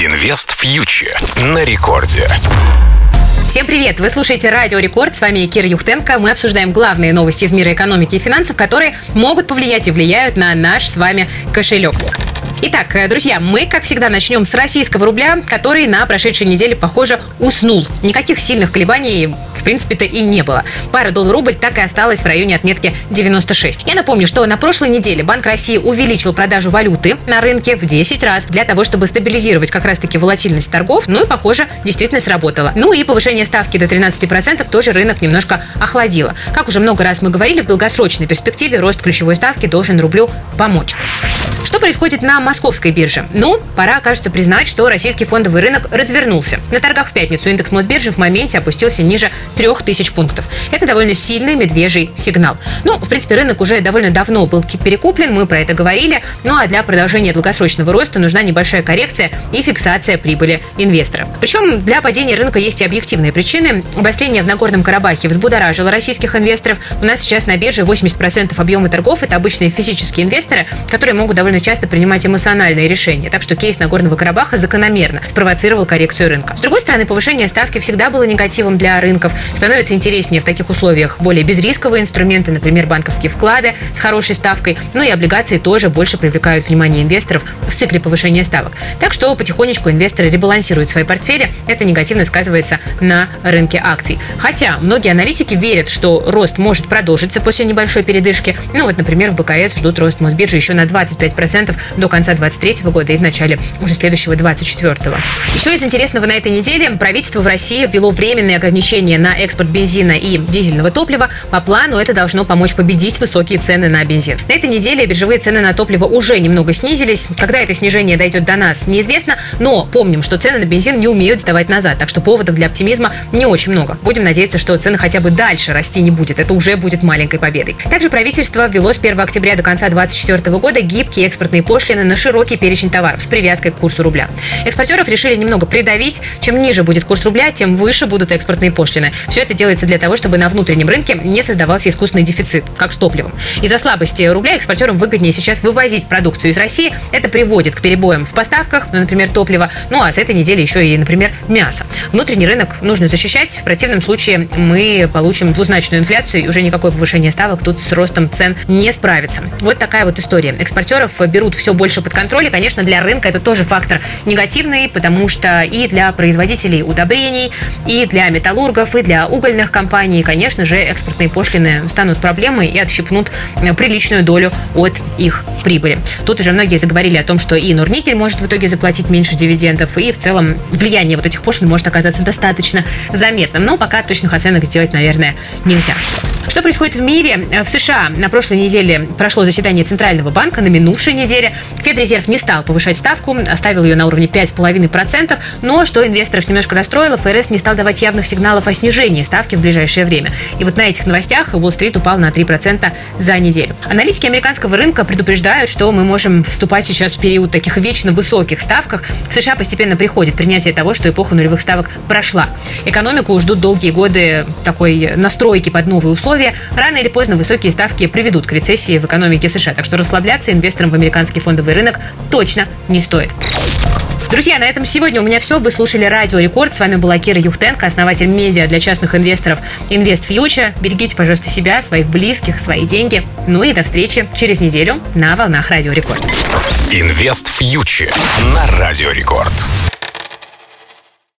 Инвест фьючер на рекорде. Всем привет! Вы слушаете Радио Рекорд. С вами Кира Юхтенко. Мы обсуждаем главные новости из мира экономики и финансов, которые могут повлиять и влияют на наш с вами кошелек. Итак, э, друзья, мы, как всегда, начнем с российского рубля, который на прошедшей неделе, похоже, уснул. Никаких сильных колебаний принципе-то и не было. Пара доллар-рубль так и осталась в районе отметки 96. Я напомню, что на прошлой неделе Банк России увеличил продажу валюты на рынке в 10 раз для того, чтобы стабилизировать как раз-таки волатильность торгов. Ну и, похоже, действительно сработало. Ну и повышение ставки до 13% тоже рынок немножко охладило. Как уже много раз мы говорили, в долгосрочной перспективе рост ключевой ставки должен рублю помочь. Что происходит на московской бирже? Ну, пора, кажется, признать, что российский фондовый рынок развернулся. На торгах в пятницу индекс Мосбиржи в моменте опустился ниже 3000 пунктов. Это довольно сильный медвежий сигнал. Ну, в принципе, рынок уже довольно давно был перекуплен, мы про это говорили. Ну, а для продолжения долгосрочного роста нужна небольшая коррекция и фиксация прибыли инвестора. Причем для падения рынка есть и объективные причины. Обострение в Нагорном Карабахе взбудоражило российских инвесторов. У нас сейчас на бирже 80% объема торгов – это обычные физические инвесторы, которые могут довольно часто принимать эмоциональные решения. Так что кейс Нагорного Карабаха закономерно спровоцировал коррекцию рынка. С другой стороны, повышение ставки всегда было негативом для рынков. Становится интереснее в таких условиях более безрисковые инструменты, например, банковские вклады с хорошей ставкой. Ну и облигации тоже больше привлекают внимание инвесторов в цикле повышения ставок. Так что потихонечку инвесторы ребалансируют свои портфели. Это негативно сказывается на рынке акций. Хотя многие аналитики верят, что рост может продолжиться после небольшой передышки. Ну вот, например, в БКС ждут рост Мосбиржи еще на 25% 10% до конца 2023 года и в начале уже следующего 2024. Еще из интересного на этой неделе правительство в России ввело временные ограничения на экспорт бензина и дизельного топлива. По плану это должно помочь победить высокие цены на бензин. На этой неделе биржевые цены на топливо уже немного снизились. Когда это снижение дойдет до нас, неизвестно, но помним, что цены на бензин не умеют сдавать назад, так что поводов для оптимизма не очень много. Будем надеяться, что цены хотя бы дальше расти не будет. Это уже будет маленькой победой. Также правительство ввело с 1 октября до конца 2024 года экспорт экспортные пошлины на широкий перечень товаров с привязкой к курсу рубля. Экспортеров решили немного придавить. Чем ниже будет курс рубля, тем выше будут экспортные пошлины. Все это делается для того, чтобы на внутреннем рынке не создавался искусственный дефицит, как с топливом. Из-за слабости рубля экспортерам выгоднее сейчас вывозить продукцию из России. Это приводит к перебоям в поставках, ну, например, топлива. Ну а с этой недели еще и, например, мясо. Внутренний рынок нужно защищать. В противном случае мы получим двузначную инфляцию, и уже никакое повышение ставок тут с ростом цен не справится. Вот такая вот история. Экспортеров берут все больше под контроль. И, конечно, для рынка это тоже фактор негативный, потому что и для производителей удобрений, и для металлургов, и для угольных компаний, конечно же, экспортные пошлины станут проблемой и отщипнут э, приличную долю от их прибыли. Тут уже многие заговорили о том, что и Норникель может в итоге заплатить меньше дивидендов, и в целом влияние вот этих пошлин может оказаться достаточно заметным. Но пока точных оценок сделать, наверное, нельзя. Что происходит в мире? Э, в США на прошлой неделе прошло заседание Центрального банка, на минувшей неделе Федрезерв не стал повышать ставку, оставил ее на уровне 5,5%, но что инвесторов немножко расстроило, ФРС не стал давать явных сигналов о снижении ставки в ближайшее время. И вот на этих новостях Уолл-стрит упал на 3% за неделю. Аналитики американского рынка предупреждают, что мы можем вступать сейчас в период таких вечно высоких ставках. В США постепенно приходит принятие того, что эпоха нулевых ставок прошла. Экономику ждут долгие годы такой настройки под новые условия. Рано или поздно высокие ставки приведут к рецессии в экономике США. Так что расслабляться инвесторам в американский фондовый рынок точно не стоит. Друзья, на этом сегодня у меня все. Вы слушали Радио Рекорд. С вами была Кира Юхтенко, основатель медиа для частных инвесторов Invest Future. Берегите, пожалуйста, себя, своих близких, свои деньги. Ну и до встречи через неделю на волнах Радио Рекорд. Инвест Future на Радио Рекорд.